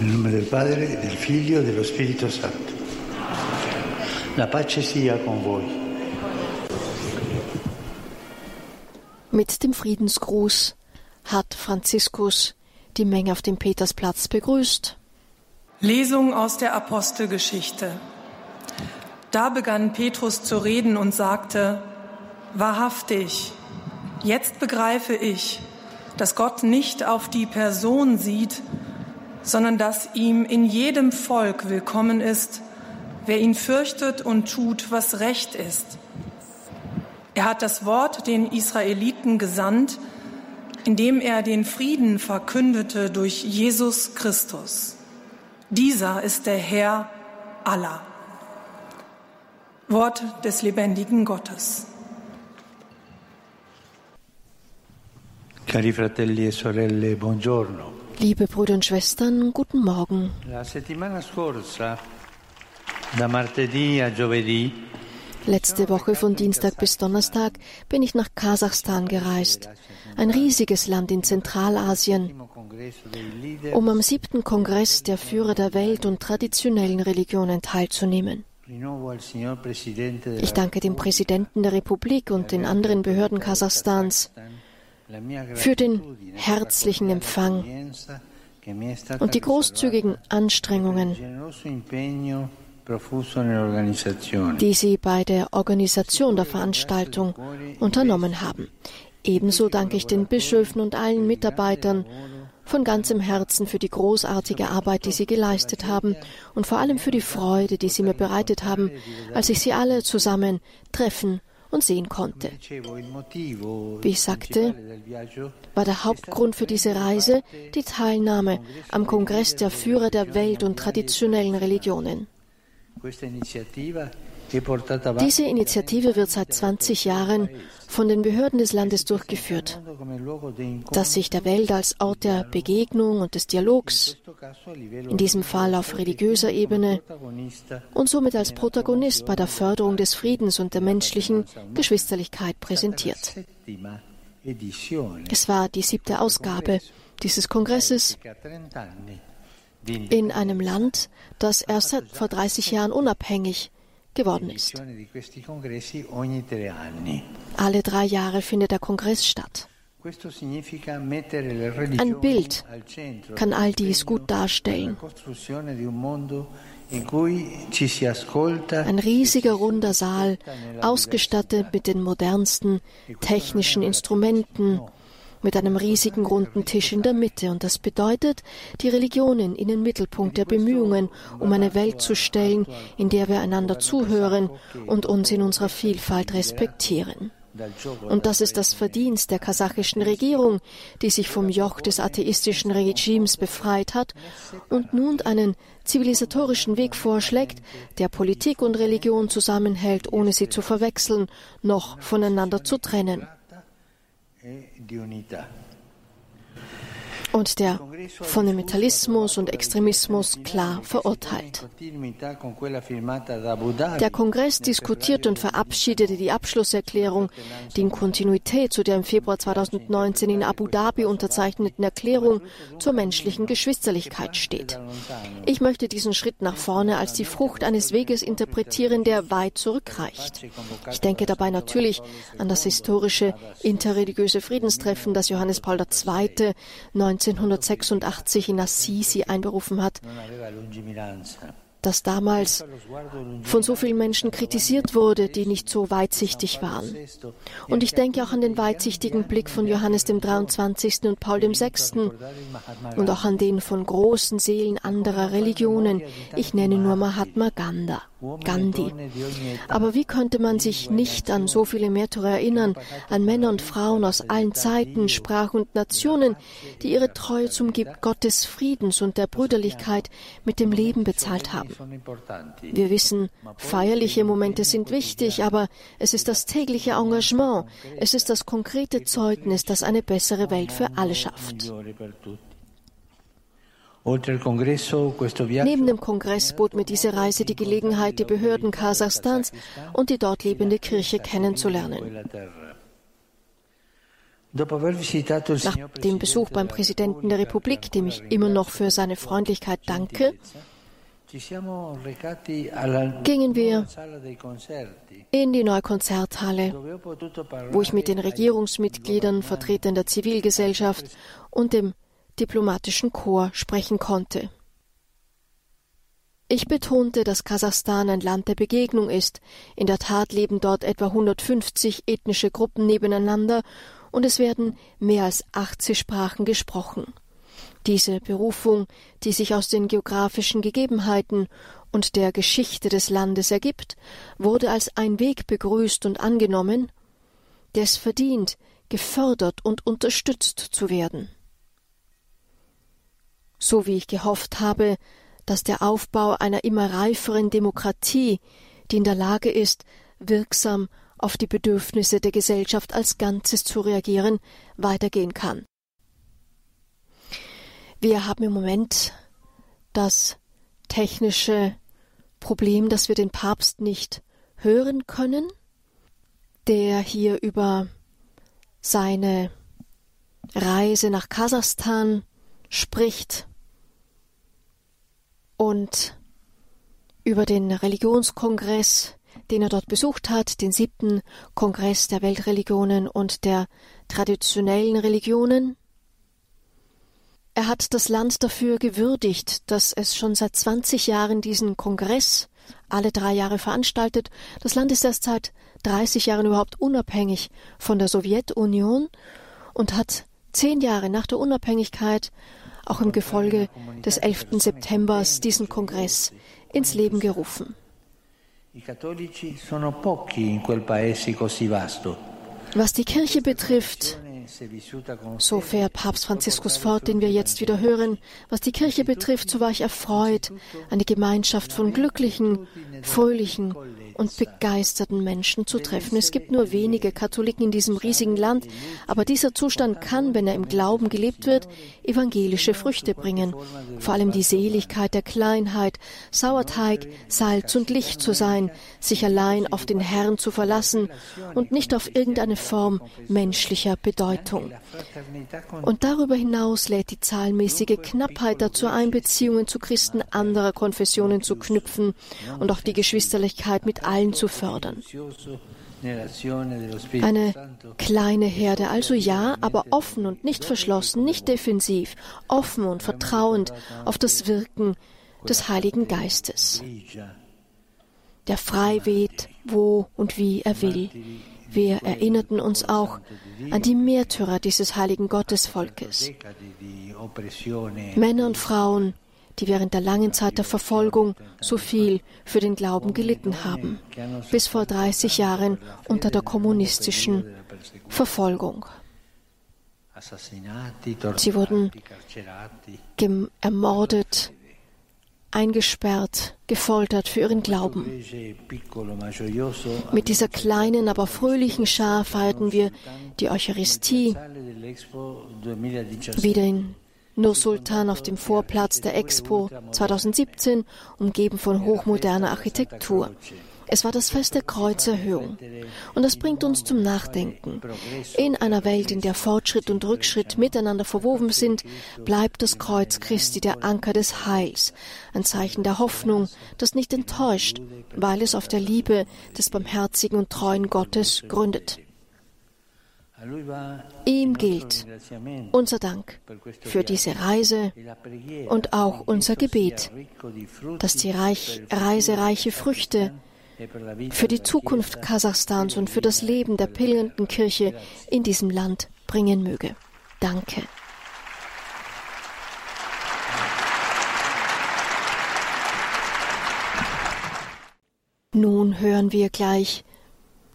Nel nome del Padre, del Figlio e dello Spirito Santo. La pace sia con voi. Mit dem Friedensgruß hat Franziskus die Menge auf dem Petersplatz begrüßt. Lesung aus der Apostelgeschichte. Da begann Petrus zu reden und sagte, Wahrhaftig, jetzt begreife ich, dass Gott nicht auf die Person sieht, sondern dass ihm in jedem Volk willkommen ist, wer ihn fürchtet und tut, was recht ist. Er hat das Wort den Israeliten gesandt, indem er den Frieden verkündete durch Jesus Christus. Dieser ist der Herr aller. Wort des lebendigen Gottes. Cari fratelli e sorelle, buongiorno. Liebe Brüder und Schwestern, guten Morgen. Letzte Woche von Dienstag bis Donnerstag bin ich nach Kasachstan gereist, ein riesiges Land in Zentralasien, um am siebten Kongress der Führer der Welt und traditionellen Religionen teilzunehmen. Ich danke dem Präsidenten der Republik und den anderen Behörden Kasachstans für den herzlichen Empfang und die großzügigen Anstrengungen, die Sie bei der Organisation der Veranstaltung unternommen haben. Ebenso danke ich den Bischöfen und allen Mitarbeitern von ganzem Herzen für die großartige Arbeit, die Sie geleistet haben und vor allem für die Freude, die Sie mir bereitet haben, als ich Sie alle zusammen treffen und sehen konnte. Wie ich sagte, war der Hauptgrund für diese Reise die Teilnahme am Kongress der Führer der Welt und traditionellen Religionen. Diese Initiative wird seit 20 Jahren von den Behörden des Landes durchgeführt, das sich der Welt als Ort der Begegnung und des Dialogs, in diesem Fall auf religiöser Ebene, und somit als Protagonist bei der Förderung des Friedens und der menschlichen Geschwisterlichkeit präsentiert. Es war die siebte Ausgabe dieses Kongresses in einem Land, das erst vor 30 Jahren unabhängig geworden ist. Alle drei Jahre findet der Kongress statt. Ein Bild kann all dies gut darstellen. Ein riesiger runder Saal, ausgestattet mit den modernsten technischen Instrumenten, mit einem riesigen runden Tisch in der Mitte. Und das bedeutet, die Religionen in den Mittelpunkt der Bemühungen, um eine Welt zu stellen, in der wir einander zuhören und uns in unserer Vielfalt respektieren. Und das ist das Verdienst der kasachischen Regierung, die sich vom Joch des atheistischen Regimes befreit hat und nun einen zivilisatorischen Weg vorschlägt, der Politik und Religion zusammenhält, ohne sie zu verwechseln, noch voneinander zu trennen. e di unità. Und der Fundamentalismus und Extremismus klar verurteilt. Der Kongress diskutierte und verabschiedete die Abschlusserklärung, die in Kontinuität zu der im Februar 2019 in Abu Dhabi unterzeichneten Erklärung zur menschlichen Geschwisterlichkeit steht. Ich möchte diesen Schritt nach vorne als die Frucht eines Weges interpretieren, der weit zurückreicht. Ich denke dabei natürlich an das historische interreligiöse Friedenstreffen, das Johannes Paul II. 1986 in Assisi einberufen hat, das damals von so vielen Menschen kritisiert wurde, die nicht so weitsichtig waren. Und ich denke auch an den weitsichtigen Blick von Johannes dem 23. und Paul dem 6. und auch an den von großen Seelen anderer Religionen. Ich nenne nur Mahatma Gandhi. Aber wie könnte man sich nicht an so viele Märtyrer erinnern, an Männer und Frauen aus allen Zeiten, Sprachen und Nationen, die ihre Treue zum Gib Gottes Friedens und der Brüderlichkeit mit dem Leben bezahlt haben? Wir wissen, feierliche Momente sind wichtig, aber es ist das tägliche Engagement, es ist das konkrete Zeugnis, das eine bessere Welt für alle schafft. Neben dem Kongress bot mir diese Reise die Gelegenheit, die Behörden Kasachstans und die dort lebende Kirche kennenzulernen. Nach dem Besuch beim Präsidenten der Republik, dem ich immer noch für seine Freundlichkeit danke, gingen wir in die neue Konzerthalle, wo ich mit den Regierungsmitgliedern, Vertretern der Zivilgesellschaft und dem diplomatischen Chor sprechen konnte. Ich betonte, dass Kasachstan ein Land der Begegnung ist. In der Tat leben dort etwa 150 ethnische Gruppen nebeneinander und es werden mehr als 80 Sprachen gesprochen. Diese Berufung, die sich aus den geografischen Gegebenheiten und der Geschichte des Landes ergibt, wurde als ein Weg begrüßt und angenommen, der es verdient, gefördert und unterstützt zu werden. So wie ich gehofft habe, dass der Aufbau einer immer reiferen Demokratie, die in der Lage ist, wirksam auf die Bedürfnisse der Gesellschaft als Ganzes zu reagieren, weitergehen kann. Wir haben im Moment das technische Problem, dass wir den Papst nicht hören können, der hier über seine Reise nach Kasachstan spricht und über den Religionskongress, den er dort besucht hat, den siebten Kongress der Weltreligionen und der traditionellen Religionen. Er hat das Land dafür gewürdigt, dass es schon seit 20 Jahren diesen Kongress alle drei Jahre veranstaltet. Das Land ist erst seit 30 Jahren überhaupt unabhängig von der Sowjetunion und hat zehn Jahre nach der Unabhängigkeit auch im Gefolge des 11. September diesen Kongress ins Leben gerufen. Was die Kirche betrifft, so fährt Papst Franziskus fort, den wir jetzt wieder hören. Was die Kirche betrifft, so war ich erfreut, eine Gemeinschaft von glücklichen, fröhlichen und begeisterten Menschen zu treffen. Es gibt nur wenige Katholiken in diesem riesigen Land, aber dieser Zustand kann, wenn er im Glauben gelebt wird, evangelische Früchte bringen. Vor allem die Seligkeit der Kleinheit, Sauerteig, Salz und Licht zu sein, sich allein auf den Herrn zu verlassen und nicht auf irgendeine Form menschlicher Bedeutung. Und darüber hinaus lädt die zahlenmäßige Knappheit dazu ein, Beziehungen zu Christen anderer Konfessionen zu knüpfen und auch die Geschwisterlichkeit mit allen zu fördern. Eine kleine Herde, also ja, aber offen und nicht verschlossen, nicht defensiv, offen und vertrauend auf das Wirken des Heiligen Geistes, der frei weht, wo und wie er will. Wir erinnerten uns auch an die Märtyrer dieses heiligen Gottesvolkes. Männer und Frauen, die während der langen Zeit der Verfolgung so viel für den Glauben gelitten haben, bis vor 30 Jahren unter der kommunistischen Verfolgung. Sie wurden ermordet, eingesperrt, gefoltert für ihren Glauben. Mit dieser kleinen, aber fröhlichen Schar feierten wir die Eucharistie wieder in Nur-Sultan auf dem Vorplatz der Expo 2017, umgeben von hochmoderner Architektur. Es war das Fest der Kreuzerhöhung. Und das bringt uns zum Nachdenken. In einer Welt, in der Fortschritt und Rückschritt miteinander verwoben sind, bleibt das Kreuz Christi der Anker des Heils, ein Zeichen der Hoffnung, das nicht enttäuscht, weil es auf der Liebe des barmherzigen und treuen Gottes gründet. Ihm gilt unser Dank für diese Reise und auch unser Gebet, dass die Reich, Reise reiche Früchte für die Zukunft Kasachstans und für das Leben der pilgernden Kirche in diesem Land bringen möge. Danke. Nun hören wir gleich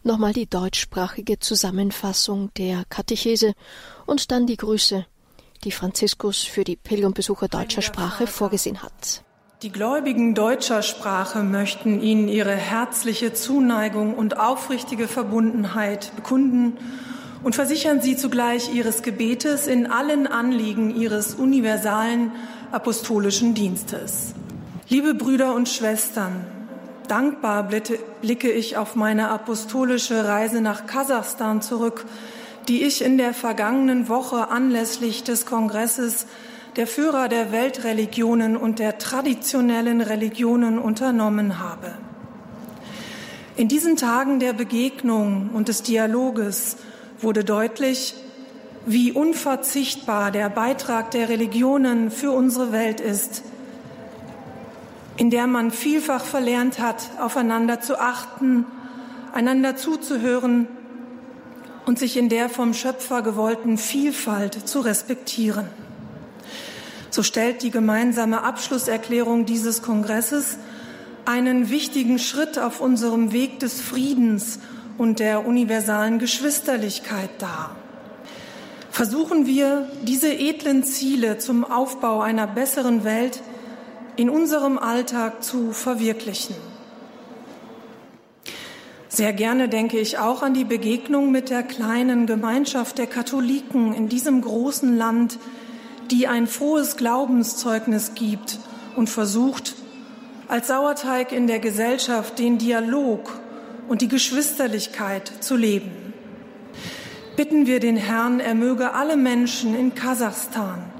nochmal die deutschsprachige Zusammenfassung der Katechese und dann die Grüße, die Franziskus für die Pilgerbesucher deutscher Sprache vorgesehen hat. Die Gläubigen deutscher Sprache möchten Ihnen ihre herzliche Zuneigung und aufrichtige Verbundenheit bekunden und versichern Sie zugleich Ihres Gebetes in allen Anliegen Ihres universalen apostolischen Dienstes. Liebe Brüder und Schwestern, Dankbar blicke ich auf meine apostolische Reise nach Kasachstan zurück, die ich in der vergangenen Woche anlässlich des Kongresses der Führer der Weltreligionen und der traditionellen Religionen unternommen habe. In diesen Tagen der Begegnung und des Dialoges wurde deutlich, wie unverzichtbar der Beitrag der Religionen für unsere Welt ist, in der man vielfach verlernt hat, aufeinander zu achten, einander zuzuhören und sich in der vom Schöpfer gewollten Vielfalt zu respektieren. So stellt die gemeinsame Abschlusserklärung dieses Kongresses einen wichtigen Schritt auf unserem Weg des Friedens und der universalen Geschwisterlichkeit dar. Versuchen wir, diese edlen Ziele zum Aufbau einer besseren Welt in unserem Alltag zu verwirklichen. Sehr gerne denke ich auch an die Begegnung mit der kleinen Gemeinschaft der Katholiken in diesem großen Land, die ein frohes Glaubenszeugnis gibt und versucht, als Sauerteig in der Gesellschaft den Dialog und die Geschwisterlichkeit zu leben. Bitten wir den Herrn, er möge alle Menschen in Kasachstan,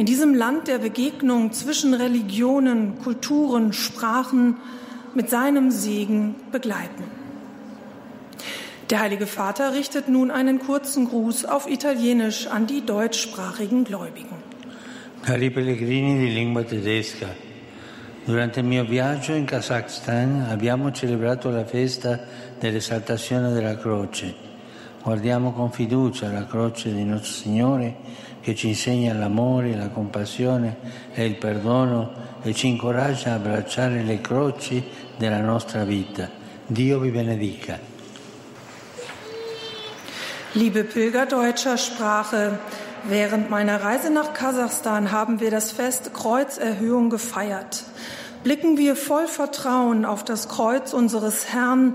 in diesem Land der Begegnung zwischen Religionen, Kulturen, Sprachen mit seinem Segen begleiten. Der Heilige Vater richtet nun einen kurzen Gruß auf Italienisch an die deutschsprachigen Gläubigen. Cari pellegrini di lingua tedesca, durante il mio viaggio in Kazakhstan abbiamo celebrato la festa dell'esaltazione della croce. Guardiamo con fiducia la croce di nostro Signore che ci insegna l'amore, la compassione e il perdono e ci incoraggia a abbracciare le croci della nostra vita. Dio vi benedica. Liebe Pilger deutscher Sprache, Während meiner Reise nach Kasachstan haben wir das Fest Kreuzerhöhung gefeiert. Blicken wir voll Vertrauen auf das Kreuz unseres Herrn,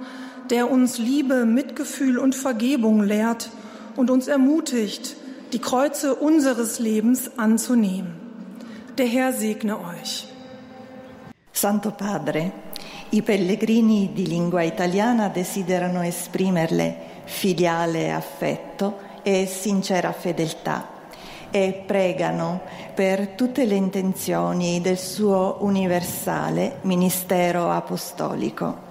der uns Liebe, Mitgefühl und Vergebung lehrt und uns ermutigt, die Kreuze unseres Lebens anzunehmen. Der Herr segne euch. Santo Padre, i pellegrini di lingua italiana desiderano esprimerle filiale affetto e sincera fedeltà e pregano per tutte le intenzioni del suo universale ministero apostolico.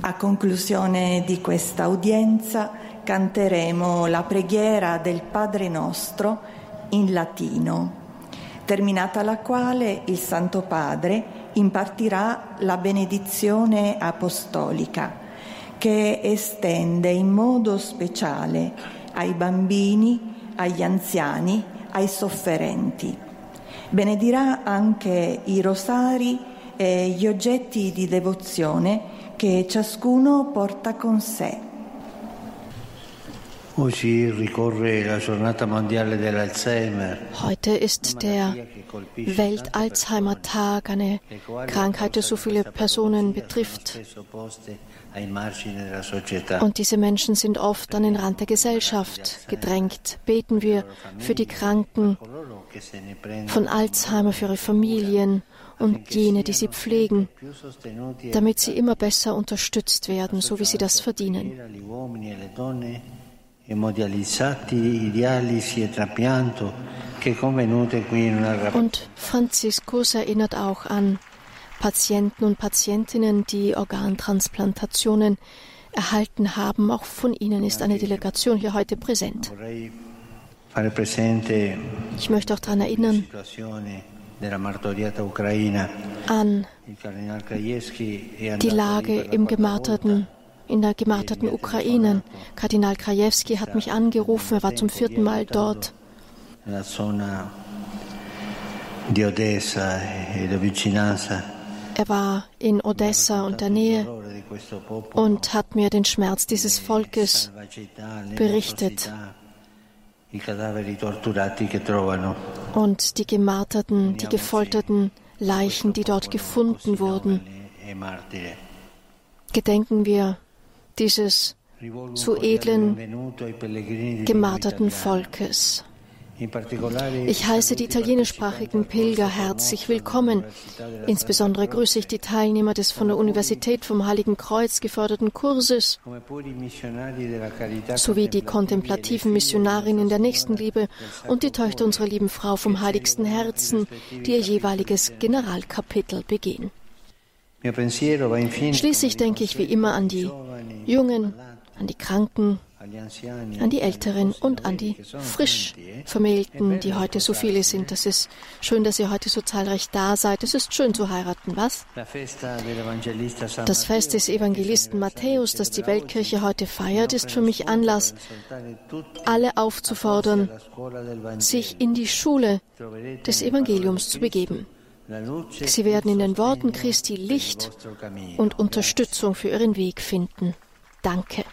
A conclusione di questa udienza canteremo la preghiera del Padre nostro in latino, terminata la quale il Santo Padre impartirà la benedizione apostolica che estende in modo speciale ai bambini agli anziani, ai sofferenti. Benedirà anche i rosari e gli oggetti di devozione che ciascuno porta con sé. Heute ist der Welt-Alzheimer-Tag, eine Krankheit, die so viele Personen betrifft. Und diese Menschen sind oft an den Rand der Gesellschaft gedrängt. Beten wir für die Kranken von Alzheimer, für ihre Familien und jene, die sie pflegen, damit sie immer besser unterstützt werden, so wie sie das verdienen. Und Franziskus erinnert auch an Patienten und Patientinnen, die Organtransplantationen erhalten haben. Auch von ihnen ist eine Delegation hier heute präsent. Ich möchte auch daran erinnern, an die Lage im gemarterten, in der gemarterten Ukraine. Kardinal Krajewski hat mich angerufen, er war zum vierten Mal dort. E er war in Odessa und der Nähe und hat mir den Schmerz dieses Volkes berichtet. Und die gemarterten, die gefolterten Leichen, die dort gefunden wurden. Gedenken wir dieses so edlen, gemarterten Volkes. Ich heiße die italienischsprachigen Pilger herzlich willkommen. Insbesondere grüße ich die Teilnehmer des von der Universität vom Heiligen Kreuz geförderten Kurses sowie die kontemplativen Missionarinnen der Nächstenliebe und die Töchter unserer lieben Frau vom Heiligsten Herzen, die ihr jeweiliges Generalkapitel begehen. Schließlich denke ich wie immer an die Jungen, an die Kranken, an die Älteren und an die frisch Vermählten, die heute so viele sind. Das ist schön, dass ihr heute so zahlreich da seid. Es ist schön zu heiraten, was? Das Fest des Evangelisten Matthäus, das die Weltkirche heute feiert, ist für mich Anlass, alle aufzufordern, sich in die Schule des Evangeliums zu begeben. Sie werden in den Worten Christi Licht und Unterstützung für ihren Weg finden. Danke.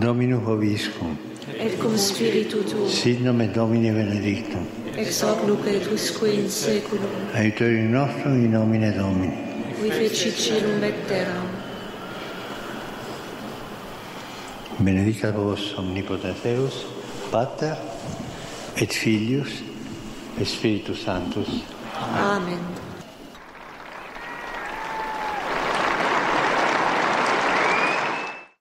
Dominum Hoviscum. Et cum spiritu tuo. Sit nomen Domini benedictum. Ex hoc nunc et usque in saeculum. Aiutorium nostrum in nomine Domini. Qui fecit celum et terram. Benedicat vos omnipotens Deus, Pater et Filius et Spiritus Sanctus. Amen. Amen.